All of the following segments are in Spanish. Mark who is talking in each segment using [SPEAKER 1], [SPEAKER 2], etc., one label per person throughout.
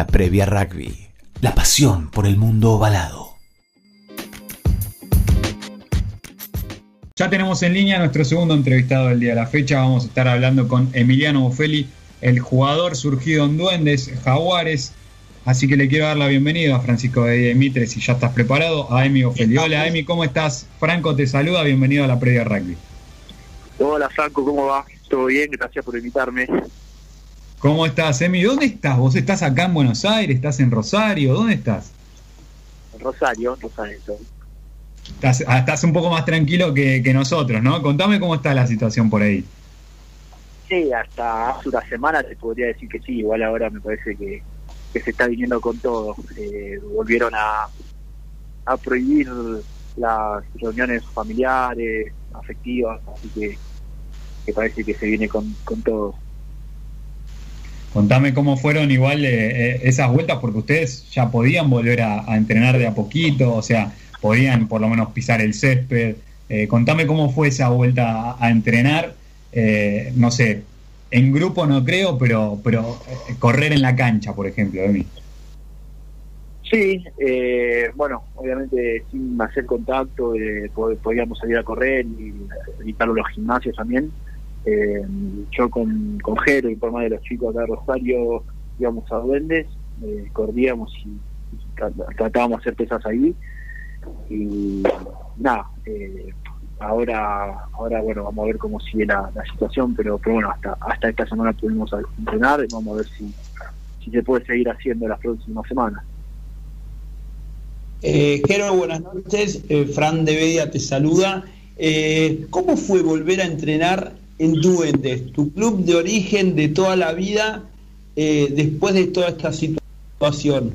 [SPEAKER 1] La previa rugby. La pasión por el mundo ovalado.
[SPEAKER 2] Ya tenemos en línea nuestro segundo entrevistado del día de la fecha. Vamos a estar hablando con Emiliano Bofeli, el jugador surgido en Duendes, Jaguares. Así que le quiero dar la bienvenida a Francisco de Mitre, si ya estás preparado, a Emi Bofeli. Hola Emi, ¿cómo estás? Franco te saluda, bienvenido a la previa rugby.
[SPEAKER 3] Hola Franco, ¿cómo va? ¿Todo bien? Gracias por invitarme.
[SPEAKER 2] ¿Cómo estás, Emi? ¿Dónde estás? ¿Vos estás acá en Buenos Aires? ¿Estás en Rosario? ¿Dónde estás?
[SPEAKER 3] En Rosario, Rosario.
[SPEAKER 2] Estás, ah, estás un poco más tranquilo que, nosotros, ¿no? Contame cómo está la situación por ahí.
[SPEAKER 3] Sí, hasta hace una semana te podría decir que sí, igual ahora me parece que, se está viniendo con todo. Eh, volvieron a, a prohibir las reuniones familiares, afectivas, así que, que parece que se viene con, con todo.
[SPEAKER 2] Contame cómo fueron igual eh, eh, esas vueltas, porque ustedes ya podían volver a, entrenar de a poquito, o sea, podían por lo menos pisar el césped. Eh, contame cómo fue esa vuelta a, entrenar, eh, no sé, en grupo no creo, pero, pero eh, correr en la cancha, por ejemplo, de mí.
[SPEAKER 3] Sí, bueno, obviamente sin hacer contacto, podíamos salir a correr y evitarlo los gimnasios también. Yo con, con Jero y por más de los chicos acá de Rosario íbamos a Duendes, corríamos y, y tratábamos de hacer pesas ahí y nada, eh, ahora ahora bueno vamos a ver cómo sigue la, situación pero bueno hasta hasta esta semana pudimos entrenar y vamos a ver si, si se puede seguir haciendo las próximas semanas
[SPEAKER 4] eh, buenas noches. Eh, Fran de Bedia te saluda. Eh, ¿Cómo fue volver a entrenar en Duendes, tu club de origen de toda la vida, después de toda esta situación?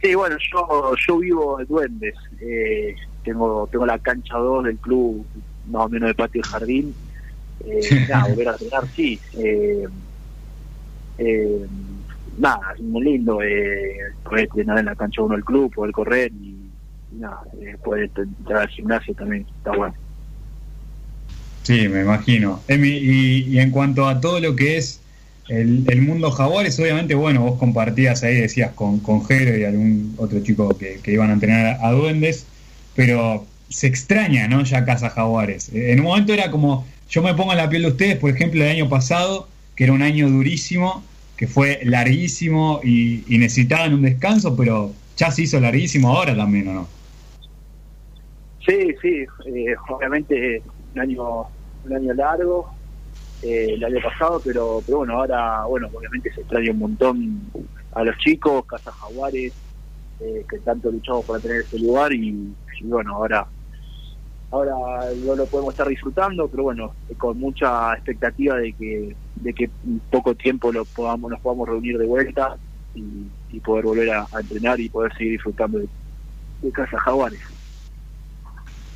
[SPEAKER 3] Sí, bueno, yo, yo vivo de Duendes. Eh, tengo tengo la cancha 2 del club, más o menos de patio y jardín. Eh, nada, volver a entrenar, sí. Eh, eh, nada, es muy lindo eh, poder entrenar en la cancha 1 del club, poder correr y, nada, poder entrar al gimnasio también, está bueno.
[SPEAKER 2] Sí, me imagino. Emi, y, y en cuanto a todo lo que es el, mundo jaguares, obviamente, bueno, vos compartías ahí, decías, con, con Jero y algún otro chico que, iban a entrenar a, duendes, pero se extraña, ¿no? Ya Casa Jaguares. Eh, en un momento era como, yo me pongo en la piel de ustedes, por ejemplo, el año pasado, que era un año durísimo, que fue larguísimo y, necesitaban un descanso, pero ya se hizo larguísimo ahora también, ¿o no?
[SPEAKER 3] Sí, sí, eh, obviamente un año, un año largo, eh, el año pasado, pero, pero bueno, ahora, bueno, obviamente se extraña un montón a los chicos, Casa Jaguares, eh, que tanto luchamos para tener ese lugar y, bueno, ahora ahora no lo podemos estar disfrutando, pero bueno, con mucha expectativa de que de que en poco tiempo lo podamos nos podamos reunir de vuelta y, poder volver a, entrenar y poder seguir disfrutando de, Casa Jaguares.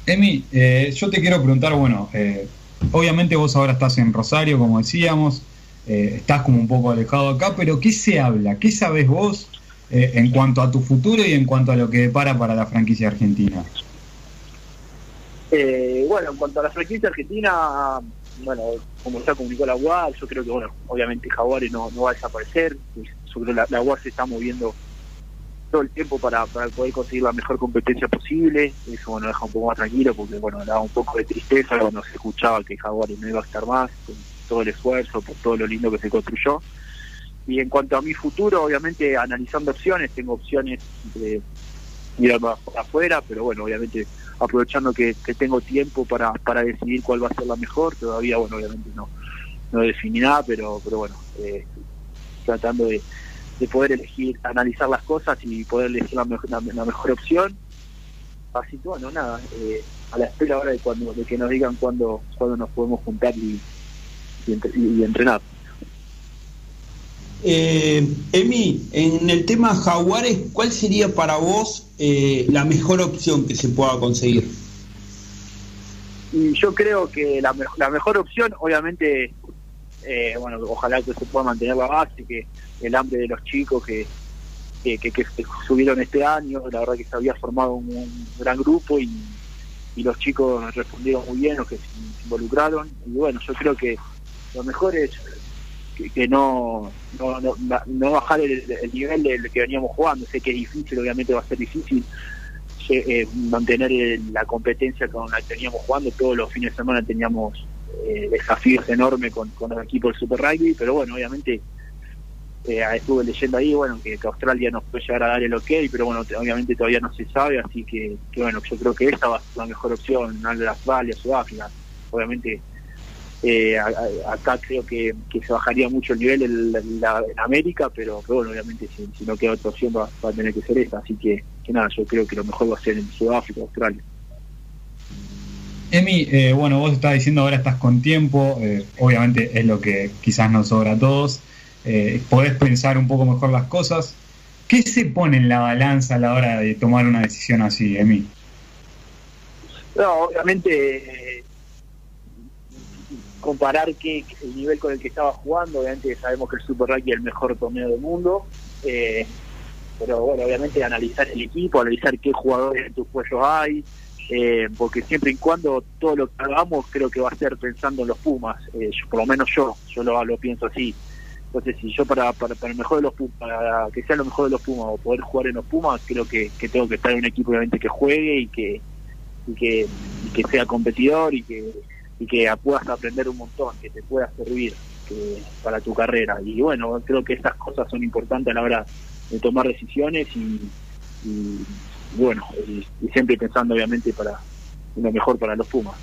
[SPEAKER 2] Emi, eh, yo te quiero preguntar, bueno, eh, Obviamente vos ahora estás en Rosario, como decíamos, eh, estás como un poco alejado acá, pero ¿qué se habla? ¿Qué sabes vos eh, en cuanto a tu futuro y en cuanto a lo que depara para la franquicia argentina?
[SPEAKER 3] Eh, bueno, en cuanto a la franquicia argentina, bueno, como ya comunicó la UAR, yo creo que, bueno, obviamente Jaguares no, no va a desaparecer, sobre la, la UAR se está moviendo todo el tiempo para, para poder conseguir la mejor competencia posible. Eso bueno, deja un poco más tranquilo porque bueno, daba un poco de tristeza cuando se escuchaba que Jaguares no iba a estar más, con todo el esfuerzo, por todo lo lindo que se construyó. Y en cuanto a mi futuro, obviamente analizando opciones, tengo opciones de ir afuera, pero bueno, obviamente aprovechando que, tengo tiempo para, para decidir cuál va a ser la mejor, todavía bueno, obviamente no, no definí nada, pero, pero bueno, eh, tratando de, de poder elegir, analizar las cosas y poder elegir la, mejor, la, mejor opción. Así que bueno, nada, eh, a la espera ahora de, cuando, de que nos digan cuándo, cuándo nos podemos juntar y, y, entrenar.
[SPEAKER 4] Eh, Emi, en el tema Jaguares, ¿cuál sería para vos eh, la mejor opción que se pueda conseguir?
[SPEAKER 3] Y yo creo que la, la mejor opción, obviamente, eh, bueno, ojalá que se pueda mantener la base, que el hambre de los chicos que, que, subieron este año, la verdad que se había formado un, gran grupo y, y, los chicos respondieron muy bien, los que se involucraron, y bueno, yo creo que lo mejor es que, no, no, bajar el, nivel del que veníamos jugando. Sé que es difícil, obviamente va a ser difícil eh, mantener la competencia con la que veníamos jugando. Todos los fines de semana teníamos eh, desafíos enormes con, con los equipos del Super Rugby, pero bueno, obviamente eh, estuve leyendo ahí, bueno, que, Australia nos puede llegar a dar el ok, pero bueno, obviamente todavía no se sabe, así que, bueno, yo creo que esa va a ser la mejor opción, no la Australia, Sudáfrica. Obviamente, eh, acá creo que, se bajaría mucho el nivel en, América, pero, bueno, obviamente si, no queda otra opción va, a tener que ser esa, así que, que nada, yo creo que lo mejor va a ser en Sudáfrica, Australia.
[SPEAKER 2] Emi, eh, bueno, vos estás diciendo ahora estás con tiempo, obviamente es lo que quizás nos sobra a todos eh, podés pensar un poco mejor las cosas. ¿Qué se pone en la balanza a la hora de tomar una decisión así, Emi?
[SPEAKER 3] No, obviamente comparar que el nivel con el que estaba jugando, obviamente sabemos que el Super Rugby es el mejor torneo del mundo, eh, pero bueno, obviamente analizar el equipo, analizar qué jugadores en tus cuellos hay, eh, porque siempre y cuando todo lo que hagamos creo que va a ser pensando en los Pumas, eh, por lo menos yo, yo lo, lo pienso así. Entonces, si yo para, para, para, el mejor de los Pumas, para que sea lo mejor de los Pumas o poder jugar en los Pumas, creo que, tengo que estar en un equipo obviamente que juegue y que, y que, que sea competidor y que, y que puedas aprender un montón, que te pueda servir para tu carrera. Y bueno, creo que estas cosas son importantes a la hora de tomar decisiones y, bueno, y, y siempre pensando obviamente para lo mejor para los Pumas.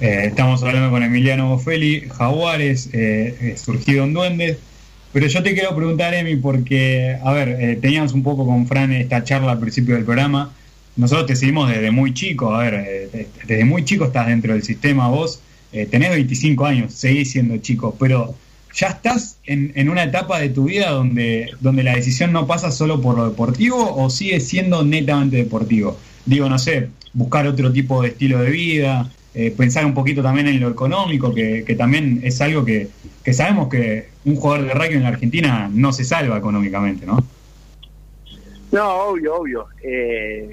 [SPEAKER 2] Eh, estamos hablando con Emiliano Boffelli, Jaguares, eh, surgido en Duendes. Pero yo te quiero preguntar, Emi, porque, a ver, eh, teníamos un poco con Fran esta charla al principio del programa. Nosotros te seguimos desde muy chico, a ver, desde muy chico estás dentro del sistema vos. tenés 25 años, seguís siendo chico, pero ya estás en, en, una etapa de tu vida donde, donde la decisión no pasa solo por lo deportivo o sigue siendo netamente deportivo. Digo, no sé, buscar otro tipo de estilo de vida, eh, pensar un poquito también en lo económico, que, también es algo que, sabemos que un jugador de rugby en la Argentina no se salva económicamente, ¿no?
[SPEAKER 3] No, obvio, obvio. Eh,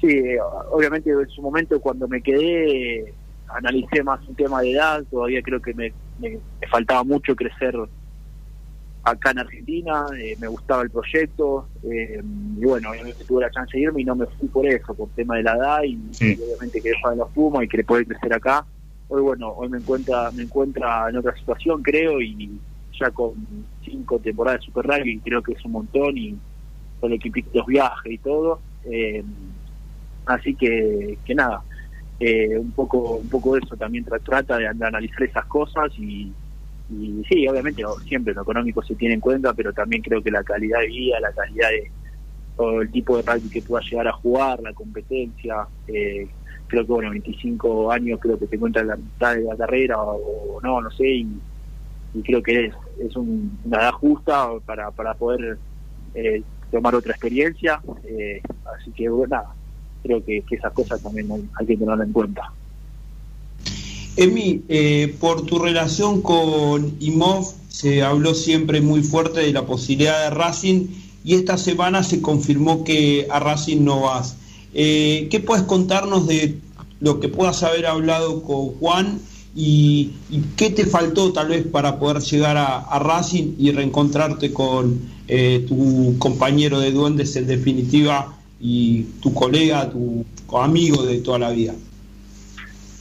[SPEAKER 3] sí, obviamente en su momento cuando me quedé analicé más un tema de edad, todavía creo que me faltaba mucho crecer acá en Argentina, eh, me gustaba el proyecto, eh, y bueno, obviamente tuve la chance de irme y no me fui por eso, por tema de la edad y, obviamente que jugar en los Pumas y que poder crecer acá. Hoy bueno, hoy me encuentra, me encuentra en otra situación creo y ya con cinco temporadas de Super Rugby creo que es un montón y con el equipo los viajes y todo. Eh, así que, que nada, un poco un poco de eso también trata de analizar esas cosas y y sí, obviamente siempre lo económico se tiene en cuenta, pero también creo que la calidad de vida, la calidad de todo el tipo de rugby que pueda llegar a jugar, la competencia, eh, creo que bueno, 25 años creo que te encuentras la mitad de la carrera o, no, no sé, y, creo que es, es una edad justa para, para poder eh, tomar otra experiencia, eh, así que bueno, nada, creo que, esas cosas también hay que tenerlas en cuenta.
[SPEAKER 4] Emi, eh, por tu relación con Imov, se habló siempre muy fuerte de la posibilidad de Racing y esta semana se confirmó que a Racing no vas. Eh, ¿Qué puedes contarnos de lo que puedas haber hablado con Juan y, qué te faltó tal vez para poder llegar a, Racing y reencontrarte con eh, tu compañero de duendes en definitiva y tu colega, tu amigo de toda la vida?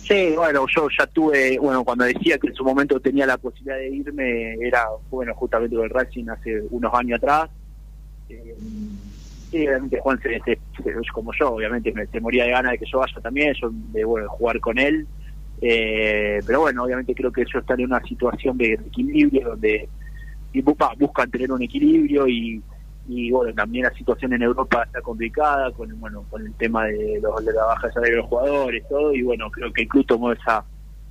[SPEAKER 3] Sí, bueno, yo ya tuve, bueno, cuando decía que en su momento tenía la posibilidad de irme, era, bueno, justamente con el Racing hace unos años atrás. Eh, sí, obviamente Juan, se, como yo, obviamente me, se moría de ganas de que yo vaya también, yo de bueno, jugar con él. Eh, pero bueno, obviamente creo que ellos están en una situación de equilibrio donde y, buscan tener un equilibrio y y bueno también la situación en Europa está complicada con bueno con el tema de, los, de la baja de los jugadores todo y bueno creo que el club tomó esa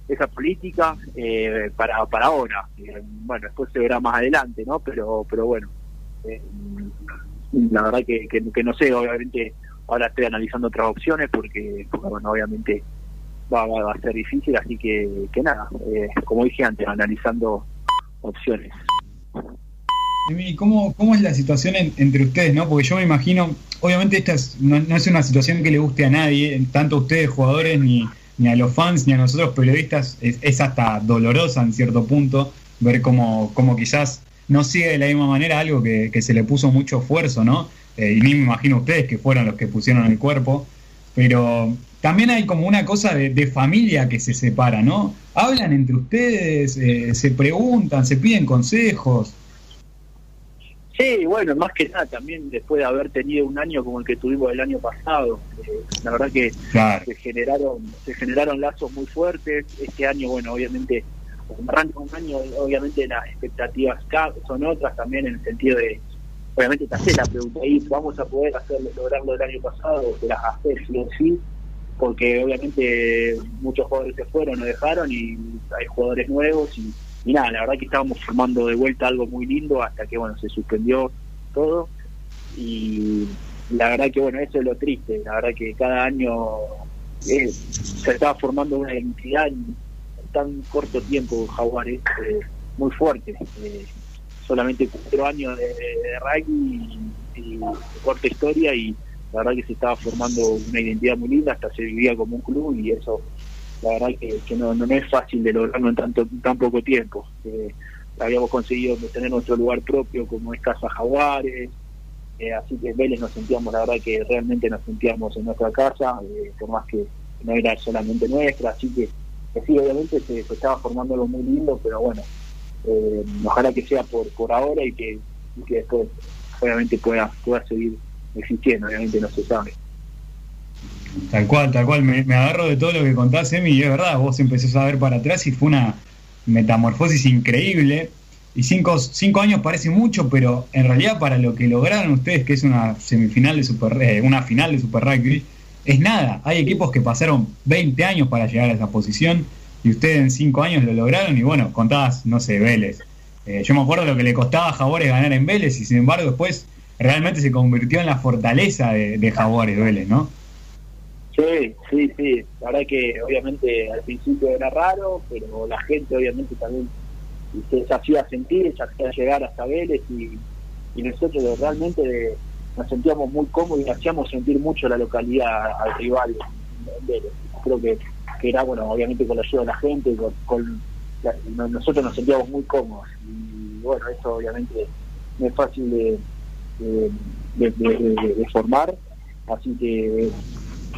[SPEAKER 3] esa política eh, para para ahora. Eh, bueno después se verá más adelante no pero pero bueno eh, la verdad que, que, no sé obviamente ahora estoy analizando otras opciones porque, bueno obviamente va, va, a ser difícil así que que nada como dije antes analizando opciones
[SPEAKER 2] ¿cómo, ¿cómo es la situación entre ustedes? no Porque yo me imagino, obviamente esta no, es una situación que le guste a nadie, tanto a ustedes jugadores ni, ni a los fans, ni a nosotros periodistas, es, hasta dolorosa en cierto punto ver cómo, cómo, quizás no sigue de la misma manera algo que, se le puso mucho esfuerzo, ¿no? Eh, y ni me imagino ustedes que fueron los que pusieron el cuerpo, pero también hay como una cosa de, familia que se separa, ¿no? Hablan entre ustedes, eh, se preguntan, se piden consejos.
[SPEAKER 3] Sí, bueno, más que nada también después de haber tenido un año como el que tuvimos el año pasado, eh, la verdad que se generaron se generaron lazos muy fuertes. Este año, bueno, obviamente arranca un año, obviamente las expectativas son otras también en el sentido de, obviamente te haces la pregunta ahí, vamos a poder hacerlo, lograrlo el año pasado, te las haces sí sí, porque obviamente muchos jugadores se fueron o dejaron y hay jugadores nuevos y y nada, la verdad que estábamos formando de vuelta algo muy lindo hasta que bueno se suspendió todo. Y la verdad que bueno eso es lo triste, la verdad que cada año eh, se estaba formando una identidad en, tan corto tiempo Jaguares eh, muy fuerte, eh, solamente cuatro años de, rugby y, y corta historia y la verdad que se estaba formando una identidad muy linda, hasta se vivía como un club y eso la verdad que, no, no, es fácil de lograrlo en tanto tan poco tiempo. Eh, habíamos conseguido tener nuestro lugar propio como es Casa Jaguares, eh, así que Vélez nos sentíamos, la verdad que realmente nos sentíamos en nuestra casa, eh, por más que no era solamente nuestra, así que, sí, obviamente se, estaba formando algo muy lindo, pero bueno, ojalá que sea por, por ahora y que, y que después obviamente pueda, pueda seguir existiendo, obviamente no se sabe.
[SPEAKER 2] Tal cual, tal cual. Me, agarro de todo lo que contás, Emi, y es verdad, vos empezás a ver para atrás y fue una metamorfosis increíble. Y cinco, cinco años parece mucho, pero en realidad para lo que lograron ustedes, que es una semifinal de Super, eh, una final de Super Rugby, es nada. Hay equipos que pasaron 20 años para llegar a esa posición y ustedes en cinco años lo lograron y bueno, contabas, no sé, Vélez. Eh, yo me acuerdo lo que le costaba a ganar en Vélez y sin embargo después realmente se convirtió en la fortaleza de, de Jaguares Vélez, ¿no?
[SPEAKER 3] Sí, sí, sí. La verdad que obviamente al principio era raro, pero la gente obviamente también se hacía sentir, se hacía llegar hasta Vélez y, nosotros realmente nos sentíamos muy cómodos y hacíamos sentir mucho la localidad al rival Vélez. Creo que, era, bueno, obviamente con la ayuda de la gente, con, nosotros nos sentíamos muy cómodos y bueno, eso obviamente no es fácil de, de formar, así que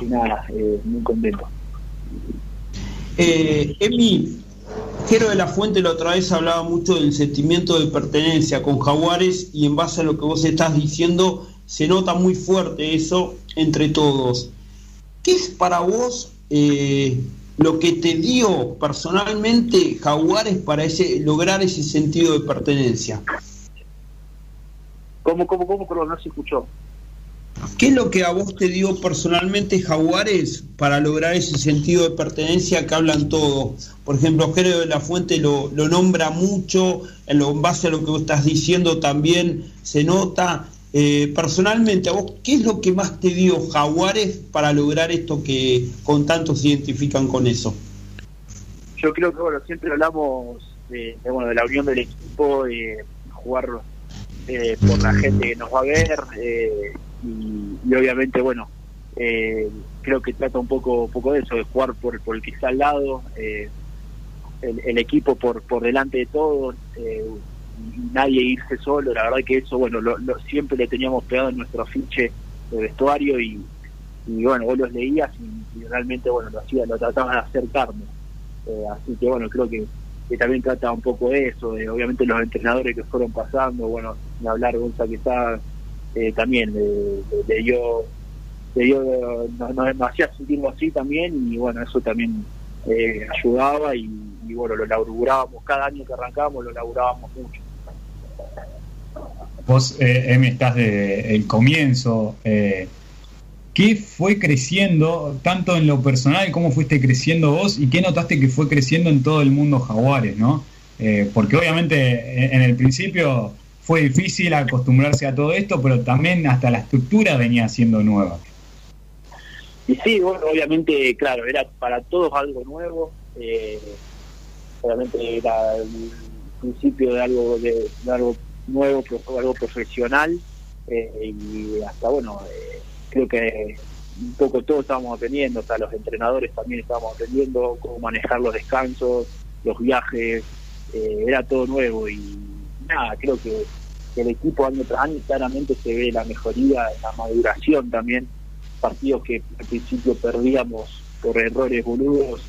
[SPEAKER 3] y nada, eh, muy contento.
[SPEAKER 4] Eh, Emi, Jero de la Fuente la otra vez hablaba mucho del sentimiento de pertenencia con Jaguares y en base a lo que vos estás diciendo se nota muy fuerte eso entre todos. ¿Qué es para vos eh, lo que te dio personalmente Jaguares para ese, lograr ese sentido de pertenencia?
[SPEAKER 3] ¿Cómo, cómo, cómo? Pero no se escuchó.
[SPEAKER 4] ¿Qué es lo que a vos te dio personalmente Jaguares para lograr ese sentido de pertenencia que hablan todos? Por ejemplo, Jero de la Fuente lo, nombra mucho, en, lo, base a lo que vos estás diciendo también se nota. Eh, personalmente, ¿a vos qué es lo que más te dio Jaguares para lograr esto que con tantos se identifican con eso?
[SPEAKER 3] Yo creo que bueno, siempre hablamos de, bueno, de la unión del equipo, de jugar eh, por la gente que nos va a ver. Eh, y, obviamente, bueno, eh, creo que trata un poco, poco de eso, de jugar por, por el que está al lado, eh, el, equipo por, por delante de todos, eh, y nadie irse solo, la verdad que eso, bueno, lo, siempre le teníamos pegado en nuestro afiche de vestuario y, bueno, vos los leías y, realmente, bueno, lo hacía, lo trataba de acercarme. así que bueno, creo que, también trata un poco de eso, de, obviamente los entrenadores que fueron pasando, bueno, hablar Gonza que eh, también le, dio, nos, hacía sentirnos así también y bueno, eso también eh, ayudaba y, bueno, lo laburábamos, cada año que arrancábamos lo laburábamos mucho.
[SPEAKER 2] Vos, eh, Emi, estás de el comienzo. Eh, ¿Qué fue creciendo tanto en lo personal, cómo fuiste creciendo vos y qué notaste que fue creciendo en todo el mundo Jaguares, ¿no? porque obviamente en el principio fue difícil acostumbrarse a todo esto, pero también hasta la estructura venía siendo nueva.
[SPEAKER 3] Y sí, bueno, obviamente, claro, era para todos algo nuevo, eh, obviamente era el principio de algo de, algo nuevo, algo profesional, eh, y hasta bueno, eh, creo que un poco todos estábamos aprendiendo, sea, los entrenadores también estábamos aprendiendo cómo manejar los descansos, los viajes, eh, era todo nuevo y nada, creo que, el equipo año tras año claramente se ve la mejoría, la maduración también, partidos que al principio perdíamos por errores boludos,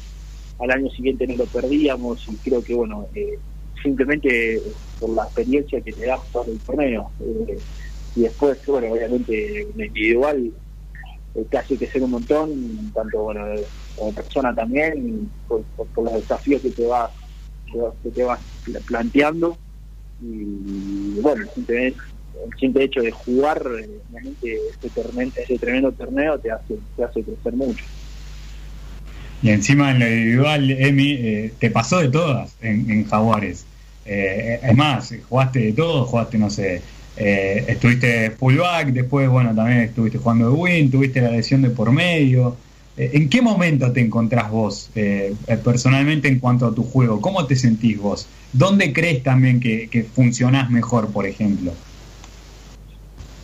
[SPEAKER 3] al año siguiente no lo perdíamos y creo que bueno, eh, simplemente por la experiencia que te da todo el torneo. Eh, y después, bueno, obviamente en individual eh, te hace que ser un montón, tanto bueno, como persona también, por, los desafíos que te vas que te vas planteando y bueno el simple, hecho de jugar realmente ese, tremendo, ese tremendo torneo te hace te hace crecer mucho
[SPEAKER 2] y encima en lo individual Emi eh, te pasó de todas en, Jaguares eh, es más jugaste de todo jugaste no sé eh, estuviste fullback después bueno también estuviste jugando de win tuviste la lesión de por medio eh, ¿En qué momento te encontrás vos eh, eh, personalmente en cuanto a tu juego? ¿Cómo te sentís vos? ¿Dónde crees también que, funcionás mejor, por ejemplo?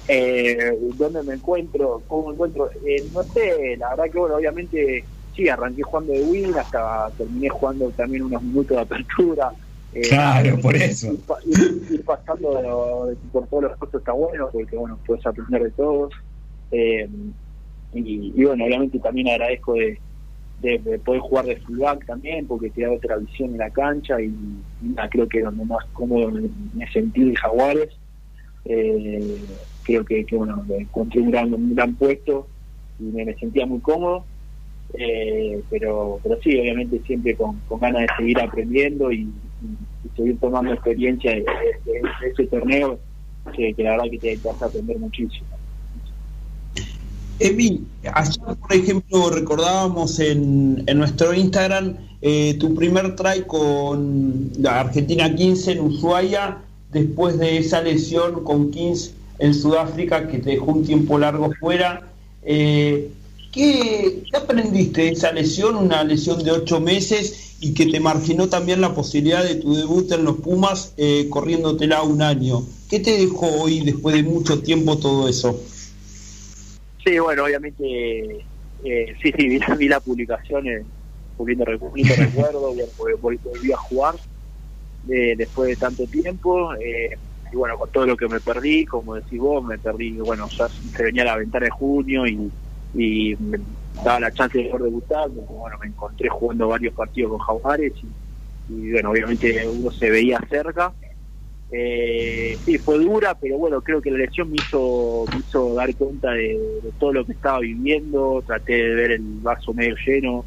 [SPEAKER 3] ¿Dónde me encuentro? ¿Cómo me encuentro? no sé, la verdad que bueno, obviamente sí, arranqué jugando de win hasta terminé jugando también unos minutos de apertura.
[SPEAKER 2] claro, por eso.
[SPEAKER 3] Ir, pasando por todos los puestos está bueno, porque bueno, puedes aprender de todos. Y, bueno, obviamente también agradezco de, poder jugar de fullback también, porque te da otra visión en la cancha y, creo que donde más cómodo me, sentí en Jaguares. Eh, creo que, bueno, encontré un gran, puesto y me, sentía muy cómodo. Eh, pero pero sí, obviamente siempre con, ganas de seguir aprendiendo y, seguir tomando experiencia de, ese torneo, que, la verdad que te, te a aprender muchísimo.
[SPEAKER 4] Emi, ayer, por ejemplo, recordábamos en, nuestro Instagram eh, tu primer try con la Argentina 15 en Ushuaia, después de esa lesión con 15 en Sudáfrica que te dejó un tiempo largo fuera. Eh, ¿qué, aprendiste de esa lesión? Una lesión de ocho meses y que te marginó también la posibilidad de tu debut en los Pumas eh, corriéndotela un año. ¿Qué te dejó hoy, después de mucho tiempo, todo eso?
[SPEAKER 3] Sí, bueno, obviamente, eh, sí, sí, vi, la publicación, eh, lindo, recuerdo, volví, a jugar eh, después de tanto tiempo. Eh, y bueno, con todo lo que me perdí, como decís vos, me perdí, bueno, ya se venía la ventana de junio y, y me daba la chance de poder debutar, porque, bueno, me encontré jugando varios partidos con Jaguares y, y bueno, obviamente uno se veía cerca eh, sí, fue dura, pero bueno, creo que la lesión me hizo, me hizo dar cuenta de, todo lo que estaba viviendo, traté de ver el vaso medio lleno,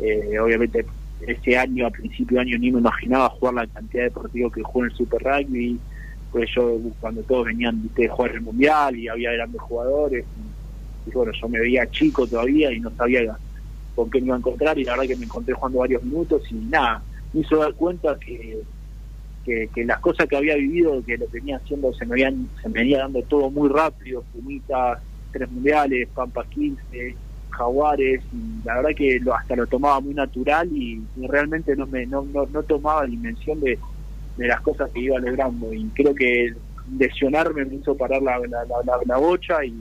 [SPEAKER 3] eh, obviamente ese año, a principio de año, ni me imaginaba jugar la cantidad de partidos que jugué en el Super Rugby, pues yo cuando todos venían de jugar el Mundial y había grandes jugadores, y, bueno, yo me veía chico todavía y no sabía con qué me iba a encontrar. Y la verdad que me encontré jugando varios minutos y nada, me hizo dar cuenta que que, las cosas que había vivido, que lo venía haciendo, se me, habían, se me venía dando todo muy rápido, Pumitas, tres mundiales, Pampas 15, Jaguares, y la verdad que lo, hasta lo tomaba muy natural y, realmente no, me, no, no, tomaba dimensión de, de las cosas que iba logrando. Y creo que lesionarme me hizo parar la, la, la, bocha y,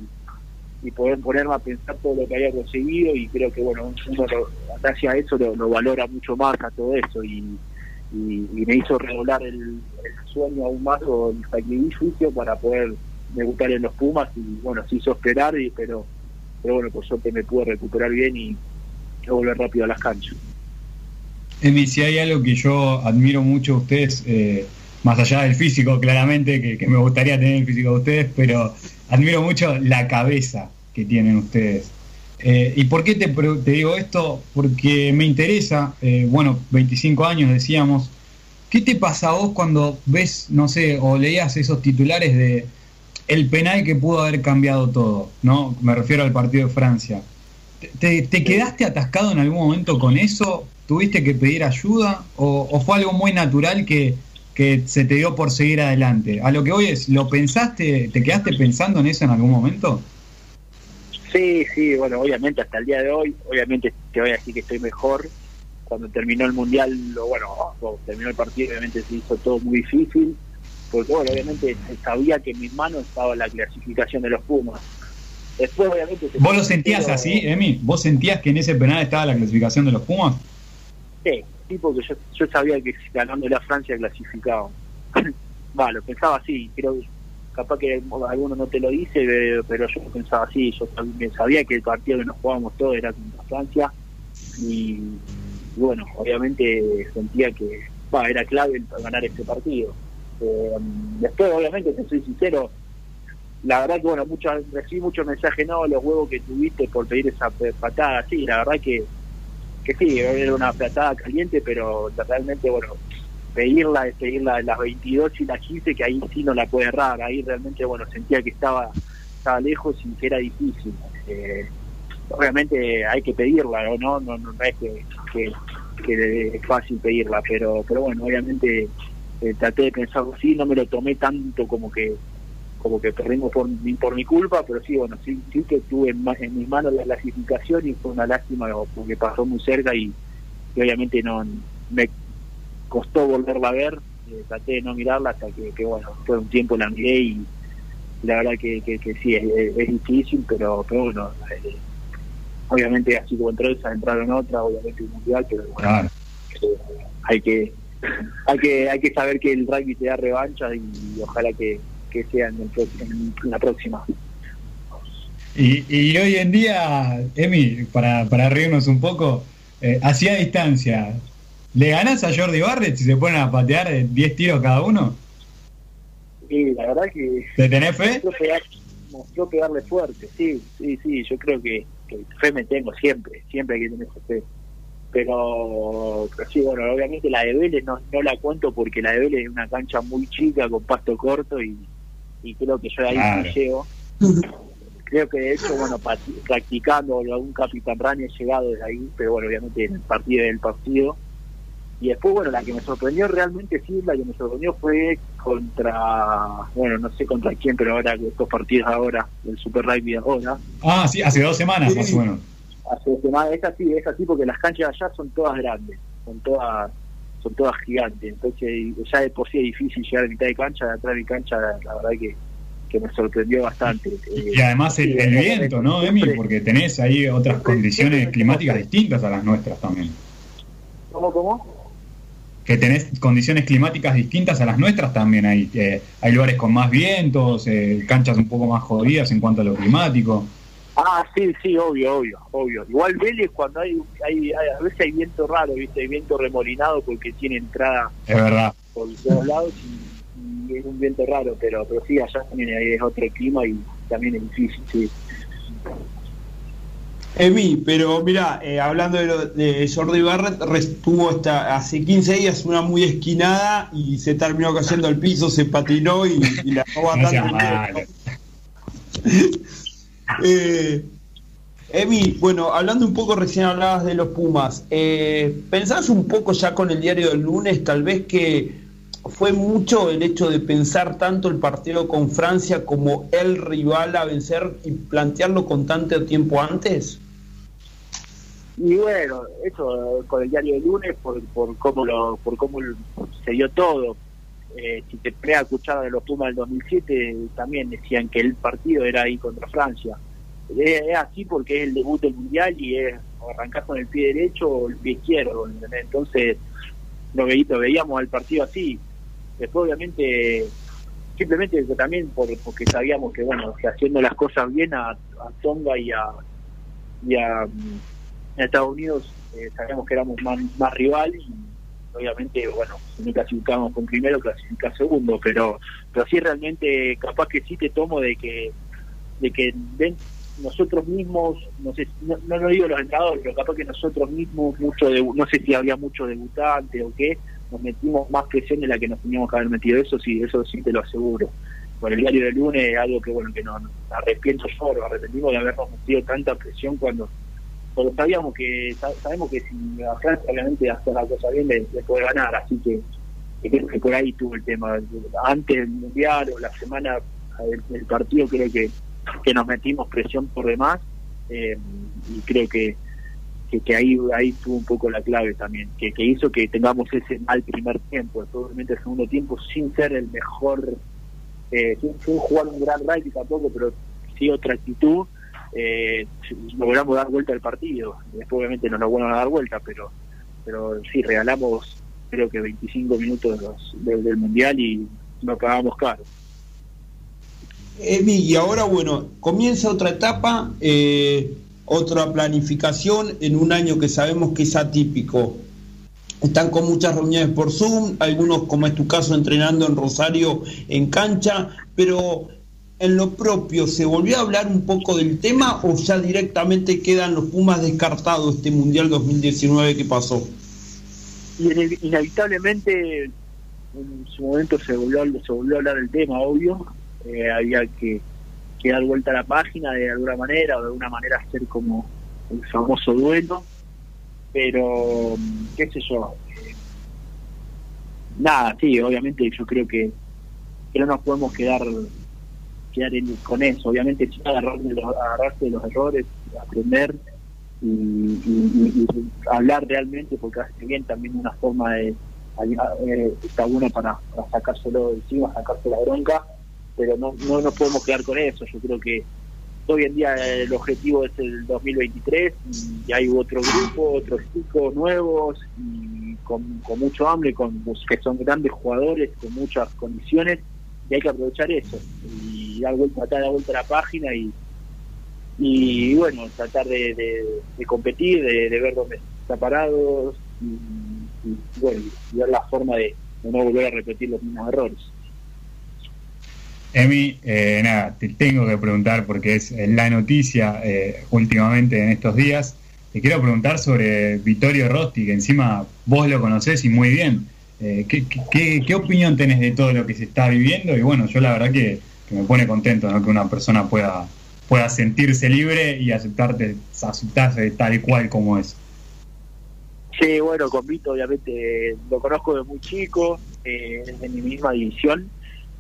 [SPEAKER 3] y poder ponerme a pensar todo lo que había conseguido. Y creo que bueno uno gracias a eso lo, lo valora mucho más a todo eso. Y y, me hizo redoblar el, sueño aún más o el sacrificio para poder debutar en los Pumas y bueno, se hizo esperar, y, pero, pero bueno, por suerte me pude recuperar bien y, volver rápido a las canchas.
[SPEAKER 2] Emi, si hay algo que yo admiro mucho a ustedes, eh, más allá del físico, claramente, que, me gustaría tener el físico de ustedes, pero admiro mucho la cabeza que tienen ustedes. Eh, ¿Y por qué te, te, digo esto? Porque me interesa, eh, bueno, 25 años decíamos, ¿qué te pasa a vos cuando ves, no sé, o leías esos titulares de el penal que pudo haber cambiado todo, ¿no? Me refiero al partido de Francia. ¿Te, quedaste atascado en algún momento con eso? ¿Tuviste que pedir ayuda? ¿O, fue algo muy natural que, que se te dio por seguir adelante? A lo que hoy es, ¿lo pensaste, te quedaste pensando en eso en algún momento?
[SPEAKER 3] Sí, sí, bueno, obviamente hasta el día de hoy, obviamente te voy a decir que estoy mejor. Cuando terminó el Mundial, lo, bueno, terminó el partido, obviamente se hizo todo muy difícil, porque bueno, obviamente sabía que en mis manos estaba la clasificación de los Pumas. Después, obviamente.
[SPEAKER 2] ¿Vos lo sentías así, Emi? ¿Vos sentías que en ese penal estaba la clasificación de los Pumas?
[SPEAKER 3] Sí, sí, porque yo, yo sabía que ganando la Francia clasificaba. Va, lo pensaba así, creo capaz que alguno no te lo dice, pero yo pensaba así, yo sabía que el partido que nos jugábamos todos era contra Francia y, bueno, obviamente sentía que era clave ganar este partido. Eh, después, obviamente, te soy sincero, la verdad que bueno, muchas, recibí muchos mensajes, no, los huevos que tuviste por pedir esa patada, sí, la verdad que, que sí, era una patada caliente, pero realmente, bueno, pedirla, pedirla las 22 y las 15, que ahí sí no la puede errar, ahí realmente, bueno, sentía que estaba, estaba lejos y que era difícil. Eh, obviamente hay que pedirla, ¿no? No, no, es que, que, es fácil pedirla, pero, pero bueno, obviamente eh, traté de pensar así, no me lo tomé tanto como que como que perdimos por, por mi culpa, pero sí, bueno, sí, sí que tuve en, en mis manos la clasificación y fue una lástima porque pasó muy cerca y, obviamente no me costó volverla a ver, eh, traté de no mirarla hasta que, bueno, fue un tiempo la miré y la verdad que, que, sí, es, difícil, pero, pero bueno, eh, obviamente así como entró esa, entraron otra, obviamente un mundial, pero bueno, eh, hay que hay que hay que saber que el rugby te da revancha y ojalá que, que sea en, la próxima.
[SPEAKER 2] Y, y, hoy en día, Emi, para, para reírnos un poco, eh, hacia distancia, ¿le ganas a Jordi Barrett si se ponen a patear 10 tiros cada uno?
[SPEAKER 3] Sí, la verdad que...
[SPEAKER 2] ¿Te tenés fe?
[SPEAKER 3] Mostró, pegarle fuerte, sí, sí, sí, yo creo que, fe me tengo siempre, siempre hay que tener fe. Pero, pero sí, bueno, obviamente la de Vélez no, no la cuento porque la de Vélez es una cancha muy chica con pasto corto y, y creo que yo ahí me llevo. Creo que de hecho, bueno, practicando algún capitán he llegado desde ahí, pero bueno, obviamente en el partido del partido. Y después, bueno, la que me sorprendió realmente, sí, la que me sorprendió fue contra, bueno, no sé contra quién, pero ahora estos partidos ahora, del Super Rugby ahora.
[SPEAKER 2] Ah, sí, hace dos semanas más o menos.
[SPEAKER 3] Hace dos semanas, es así, es así porque las canchas allá son todas grandes, son todas son todas gigantes, entonces ya de por sí es difícil llegar a mitad de cancha, de atrás de cancha, la, verdad que, que me sorprendió bastante.
[SPEAKER 2] Y además el, viento, ¿no, Emi? Porque tenés ahí otras condiciones climáticas distintas a las nuestras también.
[SPEAKER 3] ¿Cómo, cómo?
[SPEAKER 2] Que tenés condiciones climáticas distintas a las nuestras también. Hay, hay lugares con más vientos, eh, canchas un poco más jodidas en cuanto a lo climático.
[SPEAKER 3] Ah, sí, sí, obvio, obvio, obvio. Igual Vélez cuando hay, hay, a veces hay viento raro, ¿viste? Hay viento remolinado porque tiene entrada
[SPEAKER 2] es verdad.
[SPEAKER 3] por todos lados y, es un viento raro, pero pero sí, allá también hay, es otro clima y también es difícil, sí.
[SPEAKER 4] Emi, pero mira, eh, hablando de, lo, de Jordi Barrett, tuvo hasta hace 15 días una muy esquinada y se terminó cayendo al piso, se patinó y, la no Eh, Emi, bueno, hablando un poco, recién hablabas de los Pumas. Eh, ¿Pensás un poco ya con el diario del lunes, tal vez que fue mucho el hecho de pensar tanto el partido con Francia como el rival a vencer y plantearlo con tanto tiempo antes?
[SPEAKER 3] Y bueno, eso con el diario del lunes, por, por cómo lo, por cómo se dio todo. Eh, si te pones a escuchar de los Pumas del 2007, también decían que el partido era ahí contra Francia. Es, así porque es el debut del Mundial y es arrancar con el pie derecho o el pie izquierdo. Entonces, lo, veíamos al partido así. Después, obviamente, simplemente también por, porque sabíamos que, bueno, haciendo las cosas bien a, Tonga y a, y a, Estados Unidos, eh, sabíamos que éramos más, más rival y obviamente, bueno, si no clasificamos con primero, clasifica segundo, pero pero sí realmente capaz que sí te tomo de que de que nosotros mismos, no sé, no, no lo digo los entrenadores, pero capaz que nosotros mismos, mucho de, no sé si había mucho debutante o qué, nos metimos más presión de la que nos teníamos que haber metido, eso sí, eso sí te lo aseguro. Por el diario del lunes, algo que bueno, que no, arrepiento yo, arrepentimos de habernos metido tanta presión cuando porque sabíamos que sabemos que si a Francia obviamente hace la cosa bien le, puede ganar así que, creo que por ahí tuvo el tema antes del mundial o la semana del, partido creo que, que nos metimos presión por demás eh, y creo que, que, ahí ahí tuvo un poco la clave también que, que hizo que tengamos ese mal primer tiempo probablemente el segundo tiempo sin ser el mejor eh, sin, jugar un gran rugby tampoco pero sí otra actitud eh, logramos dar vuelta al partido. Después obviamente no nos vuelven a dar vuelta, pero pero sí, regalamos creo que 25 minutos del Mundial y nos pagamos caro.
[SPEAKER 4] Emi, y ahora bueno, comienza otra etapa, eh, otra planificación en un año que sabemos que es atípico. Están con muchas reuniones por Zoom, algunos como es tu caso entrenando en Rosario en cancha, pero en lo propio, ¿se volvió a hablar un poco del tema o ya directamente quedan los Pumas descartados este Mundial 2019 que pasó?
[SPEAKER 3] Y inevitablemente en su momento se volvió, se volvió a hablar del tema, obvio. Eh, había que, dar vuelta a la página de alguna manera o de alguna manera hacer como el famoso duelo. Pero, qué sé yo. Eh, nada, sí, obviamente yo creo que, que no nos podemos quedar quedar con eso. Obviamente, sí, agarrarse de, los, agarrarse de los errores, aprender y, hablar realmente, porque hace bien también una forma de. Eh, está bueno para, para sacárselo de encima, sacarse la bronca, pero no, no nos podemos quedar con eso. Yo creo que hoy en día el objetivo es el 2023 y hay otro grupo, otros chicos nuevos y con, con mucho hambre, con que son grandes jugadores, con muchas condiciones y hay que aprovechar eso y dar vuelta, de vuelta a la página y, y bueno, tratar de, competir, de, ver dónde está parado y, bueno, y ver la forma de, no volver a repetir los mismos errores.
[SPEAKER 2] Emi, eh, nada, te tengo que preguntar porque es la noticia eh, últimamente en estos días. Te quiero preguntar sobre Vittorio Rosti, que encima vos lo conocés y muy bien. Eh, ¿qué, qué, opinión tenés de todo lo que se está viviendo? Y bueno, yo la verdad que, me pone contento que una persona pueda, pueda sentirse libre y aceptarte, aceptarse tal y cual como es.
[SPEAKER 3] Sí, bueno, con Vito obviamente lo conozco de muy chico, eh, es de mi misma división.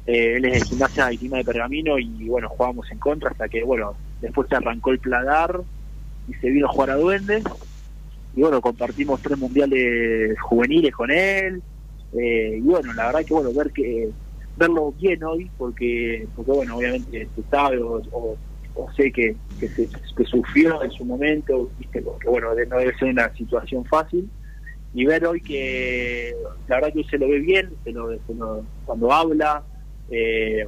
[SPEAKER 3] Eh, él es de gimnasia de de Pergamino y bueno, jugábamos en contra hasta que, bueno, después se arrancó el pladar y se vino a jugar a Duendes. Y bueno, compartimos tres mundiales juveniles con él, eh, y bueno, la verdad que bueno, ver que verlo bien hoy, porque porque bueno, obviamente se sabe o, sé que, que, se, que sufrió en su momento, ¿viste? porque bueno, no debe ser una situación fácil, y ver hoy que la verdad que se lo ve bien, se lo, cuando habla, eh,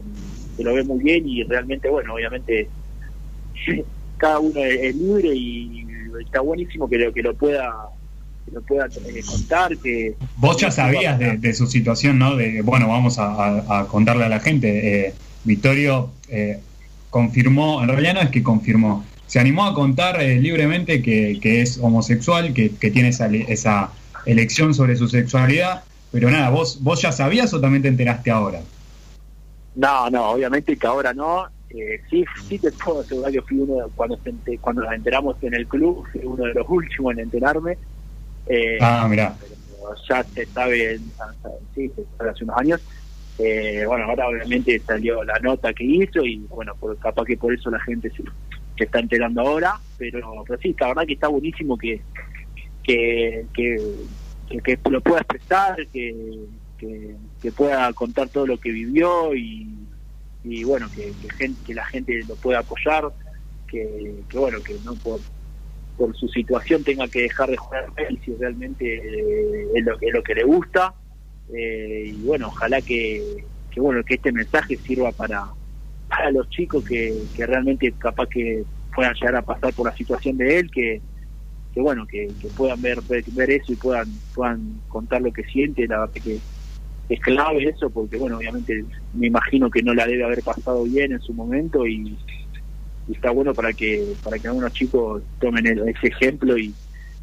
[SPEAKER 3] se lo ve muy bien y realmente, bueno, obviamente cada uno es, libre y está buenísimo que lo, que lo pueda que pueda eh, contar. que
[SPEAKER 2] Vos ya sabías de, su situación, ¿no? De, bueno, vamos a, contarle a la gente. Eh, Vittorio eh, confirmó, en realidad no es que confirmó, se animó a contar libremente que, es homosexual, que, tiene esa, esa elección sobre su sexualidad, pero nada, ¿vos, ¿vos ya sabías o también te enteraste ahora?
[SPEAKER 3] No, no, obviamente que ahora no. sí, sí te puedo asegurar que fui uno, cuando, cuando nos enteramos en el club, fui uno de los últimos en enterarme.
[SPEAKER 2] Eh, ah, mira.
[SPEAKER 3] Ya se sabe, sí, hace unos años. Eh, bueno, ahora obviamente salió la nota que hizo y bueno, por, capaz que por eso la gente se, está enterando ahora, pero, pero sí, la verdad que está buenísimo que, que, que, que, lo pueda expresar, que, que, pueda contar todo lo que vivió y, y bueno, que, gente, que la gente lo pueda apoyar, que, que bueno, que no por, por su situación tenga que dejar de jugar y si realmente eh, es, lo, es lo que le gusta. Eh, y bueno ojalá que, que, bueno que este mensaje sirva para para los chicos que, que realmente capaz que puedan llegar a pasar por la situación de él que, que bueno que, puedan ver, ver, eso y puedan puedan contar lo que siente. La verdad que es clave eso porque bueno obviamente me imagino que no la debe haber pasado bien en su momento y y está bueno para que para que algunos chicos tomen ese ejemplo y,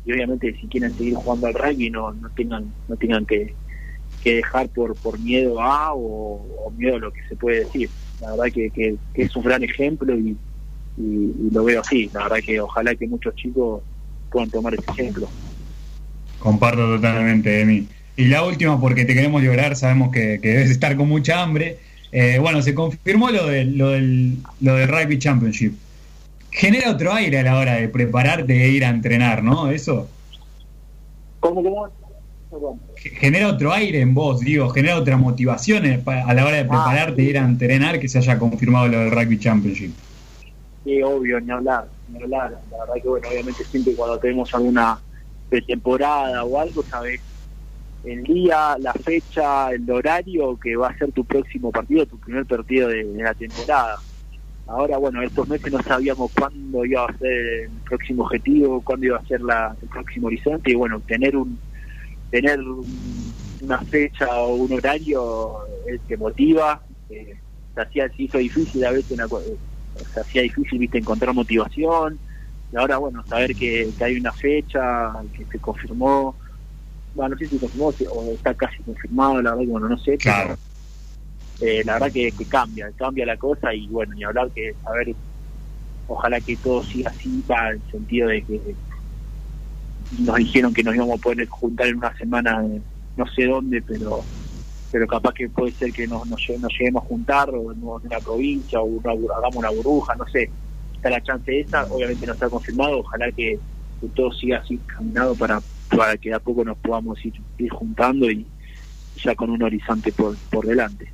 [SPEAKER 3] obviamente si quieren seguir jugando al rugby no, no tengan no tengan que, dejar por por miedo a o, miedo a lo que se puede decir. La verdad que, que, es un gran ejemplo y, y, lo veo así. La verdad que ojalá que muchos chicos puedan tomar ese ejemplo.
[SPEAKER 2] Comparto totalmente Emi. Y la última porque te queremos llorar sabemos que, que debes estar con mucha hambre eh, bueno, se confirmó lo, de, lo, del, lo del Rugby Championship. Genera otro aire a la hora de prepararte e ir a entrenar, ¿no? Eso.
[SPEAKER 3] ¿Cómo, cómo?
[SPEAKER 2] Genera otro aire en vos, digo, genera otra motivación a la hora de prepararte e ir a entrenar que se haya confirmado lo del Rugby Championship.
[SPEAKER 3] Sí, obvio, ni hablar, ni hablar. La verdad que, bueno, obviamente siempre cuando tenemos alguna pretemporada o algo, sabes el día, la fecha, el horario que va a ser tu próximo partido, tu primer partido de, la temporada. Ahora, bueno, estos meses no sabíamos cuándo iba a ser el próximo objetivo, cuándo iba a ser la, el próximo horizonte, y bueno, tener un tener una fecha o un horario es que motiva. Eh, se hacía, se hizo difícil a veces, se hacía difícil, viste, encontrar motivación. Y ahora, bueno, saber que, que hay una fecha, que se confirmó, bueno, no sé si confirmó o está casi confirmado, la verdad que bueno, no sé,
[SPEAKER 2] claro.
[SPEAKER 3] eh, la verdad que, cambia, cambia la cosa y bueno, ni hablar que, a ver, ojalá que todo siga así, para el sentido de que nos dijeron que nos íbamos a poder juntar en una semana, no sé dónde, pero pero capaz que puede ser que nos, nos, lleguemos a juntar o en una provincia o hagamos una burbuja, no sé, está la chance esa, obviamente no está confirmado, ojalá que, que todo siga así caminado para para que a poco nos podamos ir, juntando y ya con un horizonte por, por delante.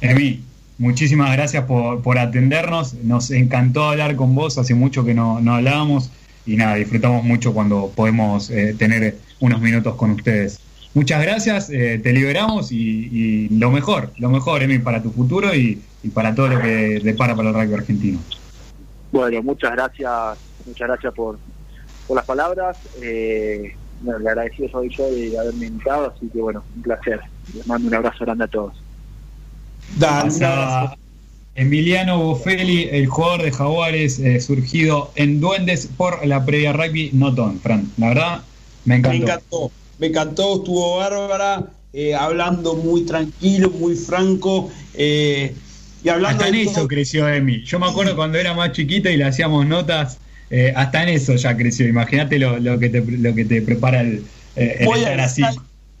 [SPEAKER 2] Emi, muchísimas gracias por, por atendernos, nos encantó hablar con vos, hace mucho que no, no hablábamos y nada, disfrutamos mucho cuando podemos eh, tener unos minutos con ustedes. Muchas gracias, eh, te liberamos y, lo mejor, lo mejor, Emi, para tu futuro y, y para todo lo que depara para el rugby argentino.
[SPEAKER 3] Bueno, muchas gracias, muchas gracias por, por las palabras. Eh, bueno, le agradecido soy yo de haberme invitado, así que bueno, un placer. Les mando un abrazo grande a todos.
[SPEAKER 2] Emiliano Boffelli, el jugador de Jaguares, eh, surgido en Duendes por la previa rugby Notón, Fran. La verdad, me encantó.
[SPEAKER 4] Me encantó, me encantó, estuvo bárbara, eh, hablando muy tranquilo, muy franco. Eh, y hablando
[SPEAKER 2] Hasta en eso creció Emi. Yo me acuerdo cuando era más chiquito y le hacíamos notas eh, hasta en eso ya creció. Imagínate lo, lo, que te, lo que te prepara el, eh, estar así.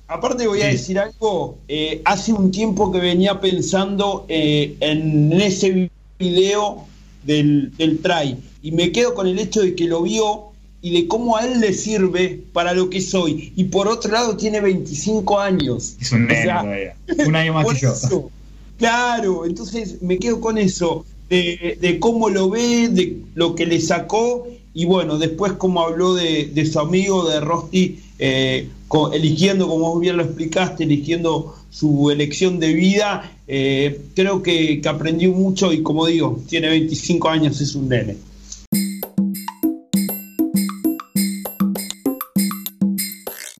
[SPEAKER 4] Aparte voy a decir algo, eh, hace un tiempo que venía pensando en ese video del, del try y me quedo con el hecho de que lo vio y de cómo a él le sirve para lo que soy. Y por otro lado tiene 25 años.
[SPEAKER 2] Es un nene un año más que yo.
[SPEAKER 4] claro, entonces me quedo con eso de, cómo lo ve, de lo que le sacó y bueno, después como habló de, su amigo, de Rosti, eh, eligiendo, como vos bien lo explicaste, eligiendo su elección de vida, eh, creo que, que aprendió mucho y como digo, tiene 25 años, es un nene.